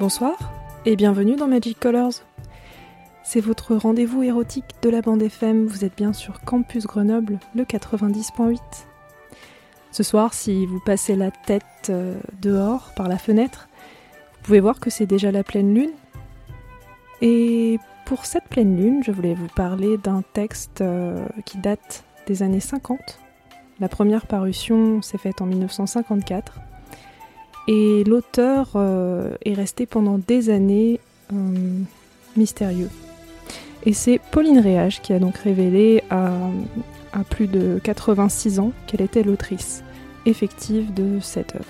Bonsoir et bienvenue dans Magic Colors. C'est votre rendez-vous érotique de la bande FM, vous êtes bien sur Campus Grenoble, le 90.8. Ce soir, si vous passez la tête euh, dehors par la fenêtre, vous pouvez voir que c'est déjà la pleine lune. Et pour cette pleine lune, je voulais vous parler d'un texte euh, qui date des années 50. La première parution s'est faite en 1954 et l'auteur euh, est resté pendant des années euh, mystérieux. Et c'est Pauline Réage qui a donc révélé à, à plus de 86 ans qu'elle était l'autrice effective de cette œuvre,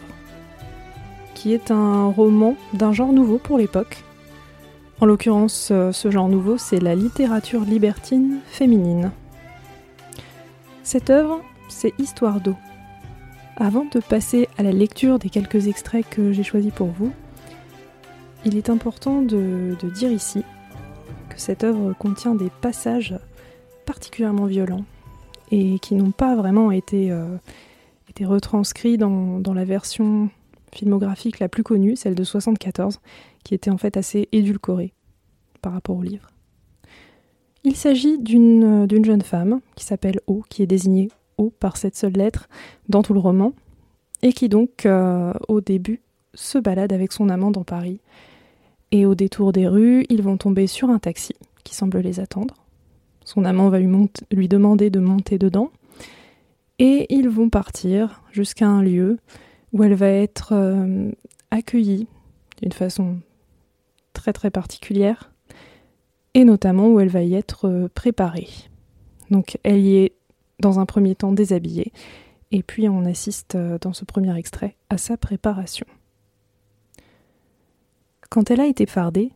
qui est un roman d'un genre nouveau pour l'époque. En l'occurrence, euh, ce genre nouveau, c'est la littérature libertine féminine. Cette œuvre, c'est Histoire d'eau, avant de passer à la lecture des quelques extraits que j'ai choisis pour vous, il est important de, dire ici que cette œuvre contient des passages particulièrement violents et qui n'ont pas vraiment été, euh, retranscrits dans, dans, la version filmographique la plus connue, celle de 74, qui était en fait assez édulcorée par rapport au livre. Il s'agit d'une jeune femme qui s'appelle O, qui est désignée par cette seule lettre dans tout le roman, et qui donc, euh, au début, se balade avec son amant dans Paris. Et au détour des rues, ils vont tomber sur un taxi qui semble les attendre. Son amant va lui, demander de monter dedans, et ils vont partir jusqu'à un lieu où elle va être euh, accueillie d'une façon très très particulière, et notamment où elle va y être euh, préparée. Donc elle y est dans un premier temps déshabillée, et puis on assiste euh, dans ce premier extrait à sa préparation. Quand elle a été fardée,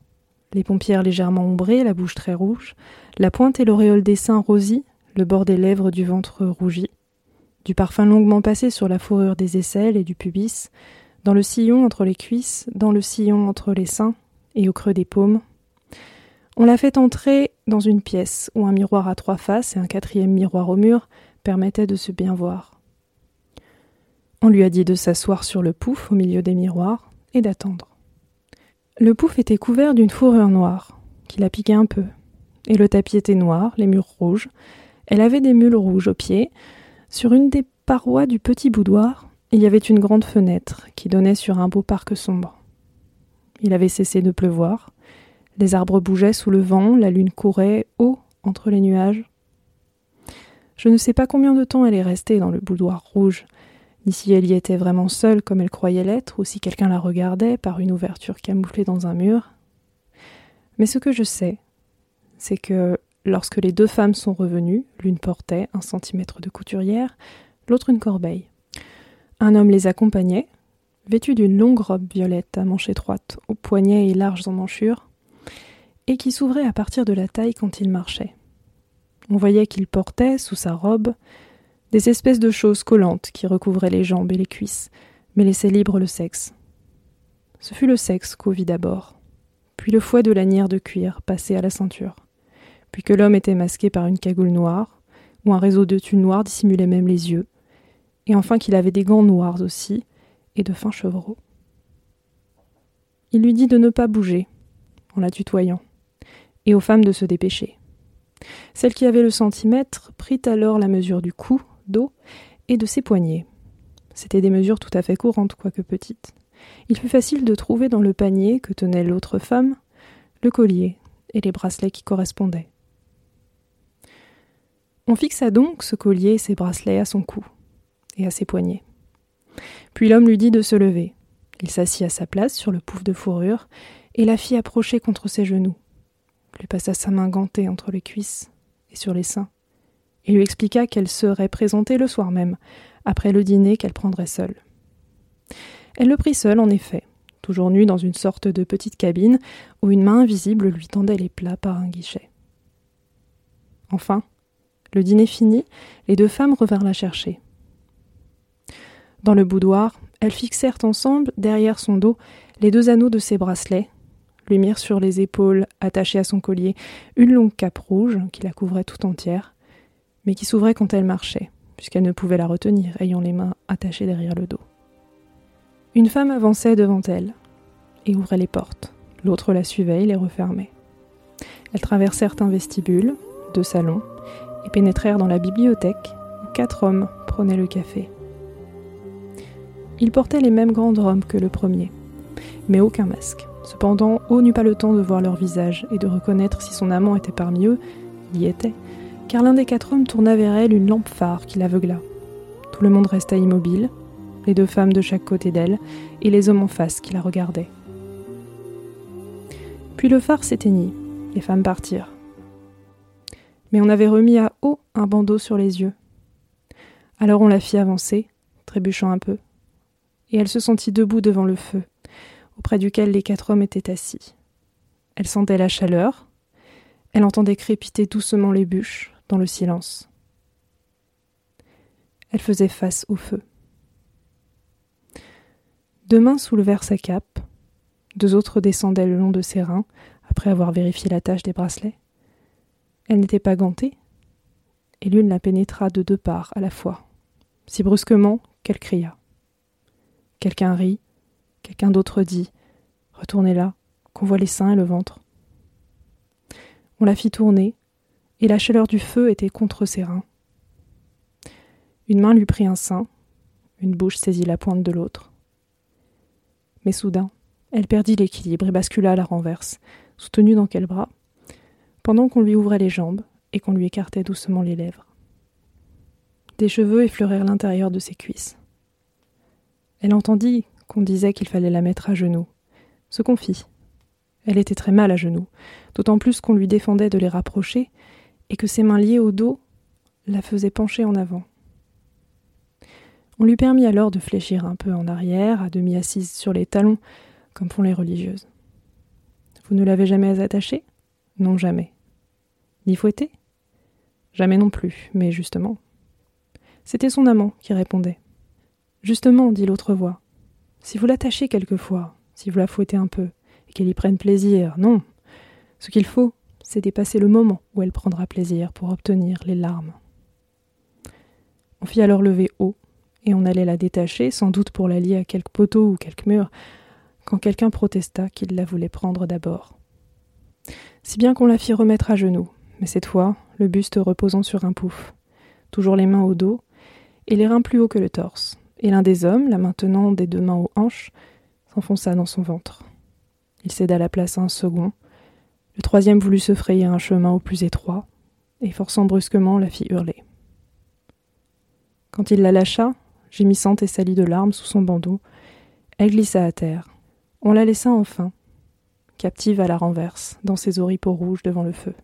les pompières légèrement ombrées, la bouche très rouge, la pointe et l'auréole des seins rosis, le bord des lèvres du ventre rougi, du parfum longuement passé sur la fourrure des aisselles et du pubis, dans le sillon entre les cuisses, dans le sillon entre les seins et au creux des paumes, on l'a fait entrer dans une pièce où un miroir à trois faces et un quatrième miroir au mur permettaient de se bien voir. On lui a dit de s'asseoir sur le pouf au milieu des miroirs et d'attendre. Le pouf était couvert d'une fourrure noire, qui la piquait un peu, et le tapis était noir, les murs rouges. Elle avait des mules rouges aux pieds. Sur une des parois du petit boudoir, il y avait une grande fenêtre qui donnait sur un beau parc sombre. Il avait cessé de pleuvoir, les arbres bougeaient sous le vent, la lune courait haut entre les nuages. Je ne sais pas combien de temps elle est restée dans le boudoir rouge, ni si elle y était vraiment seule comme elle croyait l'être, ou si quelqu'un la regardait par une ouverture camouflée dans un mur. Mais ce que je sais, c'est que lorsque les deux femmes sont revenues, l'une portait un centimètre de couturière, l'autre une corbeille. Un homme les accompagnait, vêtu d'une longue robe violette à manches étroites, aux poignets et larges emmanchure, et qui s'ouvrait à partir de la taille quand il marchait. On voyait qu'il portait, sous sa robe, des espèces de choses collantes qui recouvraient les jambes et les cuisses, mais laissaient libre le sexe. Ce fut le sexe qu'au vit d'abord, puis le fouet de lanière de cuir passé à la ceinture, puis que l'homme était masqué par une cagoule noire, où un réseau de tulle noire dissimulait même les yeux, et enfin qu'il avait des gants noirs aussi, et de fins chevreaux. Il lui dit de ne pas bouger, en la tutoyant et aux femmes de se dépêcher. Celle qui avait le centimètre prit alors la mesure du cou, dos et de ses poignets. C'étaient des mesures tout à fait courantes, quoique petites. Il fut facile de trouver dans le panier que tenait l'autre femme le collier et les bracelets qui correspondaient. On fixa donc ce collier et ses bracelets à son cou et à ses poignets. Puis l'homme lui dit de se lever. Il s'assit à sa place sur le pouf de fourrure et la fit approcher contre ses genoux lui passa sa main gantée entre les cuisses et sur les seins, et lui expliqua qu'elle serait présentée le soir même, après le dîner qu'elle prendrait seule. Elle le prit seule, en effet, toujours nue dans une sorte de petite cabine où une main invisible lui tendait les plats par un guichet. Enfin, le dîner fini, les deux femmes revinrent la chercher. Dans le boudoir, elles fixèrent ensemble, derrière son dos, les deux anneaux de ses bracelets, lui mirent sur les épaules, attachées à son collier, une longue cape rouge qui la couvrait tout entière, mais qui s'ouvrait quand elle marchait, puisqu'elle ne pouvait la retenir, ayant les mains attachées derrière le dos. Une femme avançait devant elle, et ouvrait les portes. L'autre la suivait et les refermait. Elles traversèrent un vestibule, deux salons, et pénétrèrent dans la bibliothèque où quatre hommes prenaient le café. Ils portaient les mêmes grandes robes que le premier, mais aucun masque. Cependant, O n'eut pas le temps de voir leur visage et de reconnaître si son amant était parmi eux. Il y était, car l'un des quatre hommes tourna vers elle une lampe phare qui l'aveugla. Tout le monde resta immobile, les deux femmes de chaque côté d'elle et les hommes en face qui la regardaient. Puis le phare s'éteignit, les femmes partirent. Mais on avait remis à O un bandeau sur les yeux. Alors on la fit avancer, trébuchant un peu, et elle se sentit debout devant le feu, auprès duquel les quatre hommes étaient assis. Elle sentait la chaleur, elle entendait crépiter doucement les bûches dans le silence. Elle faisait face au feu. Deux mains soulevèrent sa cape, deux autres descendaient le long de ses reins, après avoir vérifié la tâche des bracelets. Elle n'était pas gantée, et l'une la pénétra de deux parts à la fois, si brusquement qu'elle cria. Quelqu'un rit, quelqu'un d'autre dit Retournez là, qu'on voit les seins et le ventre. On la fit tourner, et la chaleur du feu était contre ses reins. Une main lui prit un sein, une bouche saisit la pointe de l'autre. Mais soudain, elle perdit l'équilibre et bascula à la renverse, soutenue dans quel bras, pendant qu'on lui ouvrait les jambes et qu'on lui écartait doucement les lèvres. Des cheveux effleurèrent l'intérieur de ses cuisses. Elle entendit qu'on disait qu'il fallait la mettre à genoux, ce qu'on fit. Elle était très mal à genoux, d'autant plus qu'on lui défendait de les rapprocher et que ses mains liées au dos la faisaient pencher en avant. On lui permit alors de fléchir un peu en arrière, à demi assise sur les talons, comme font les religieuses. Vous ne l'avez jamais attachée? Non, jamais. Ni fouettée? Jamais non plus, mais justement. C'était son amant qui répondait. Justement, dit l'autre voix. Si vous l'attachez quelquefois, si vous la fouettez un peu, et qu'elle y prenne plaisir, non. Ce qu'il faut, c'est dépasser le moment où elle prendra plaisir pour obtenir les larmes. On fit alors lever haut et on allait la détacher, sans doute pour la lier à quelque poteau ou quelque mur, quand quelqu'un protesta qu'il la voulait prendre d'abord. Si bien qu'on la fit remettre à genoux, mais cette fois, le buste reposant sur un pouf, toujours les mains au dos, et les reins plus hauts que le torse, et l'un des hommes, la maintenant des deux mains aux hanches, s'enfonça dans son ventre. Il céda la place à un second, le troisième voulut se frayer un chemin au plus étroit, et forçant brusquement la fit hurler. Quand il la lâcha, gémissante et salie de larmes sous son bandeau, elle glissa à terre. On la laissa enfin, captive à la renverse, dans ses oripeaux rouges devant le feu.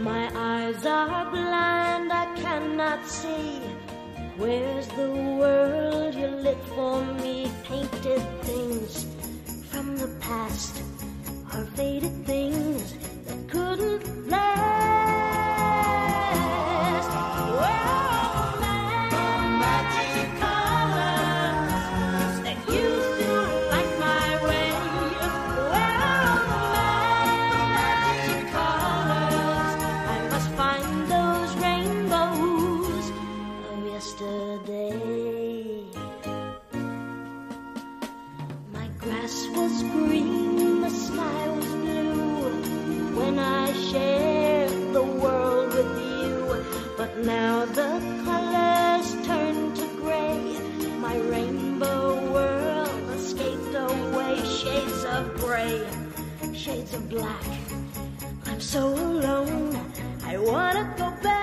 My eyes are blind, I cannot see. Where's the world you lit for me? Shades of black. I'm so alone, I wanna go back,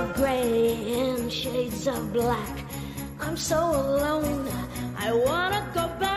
of gray and shades of black. I'm so alone. I wanna go back.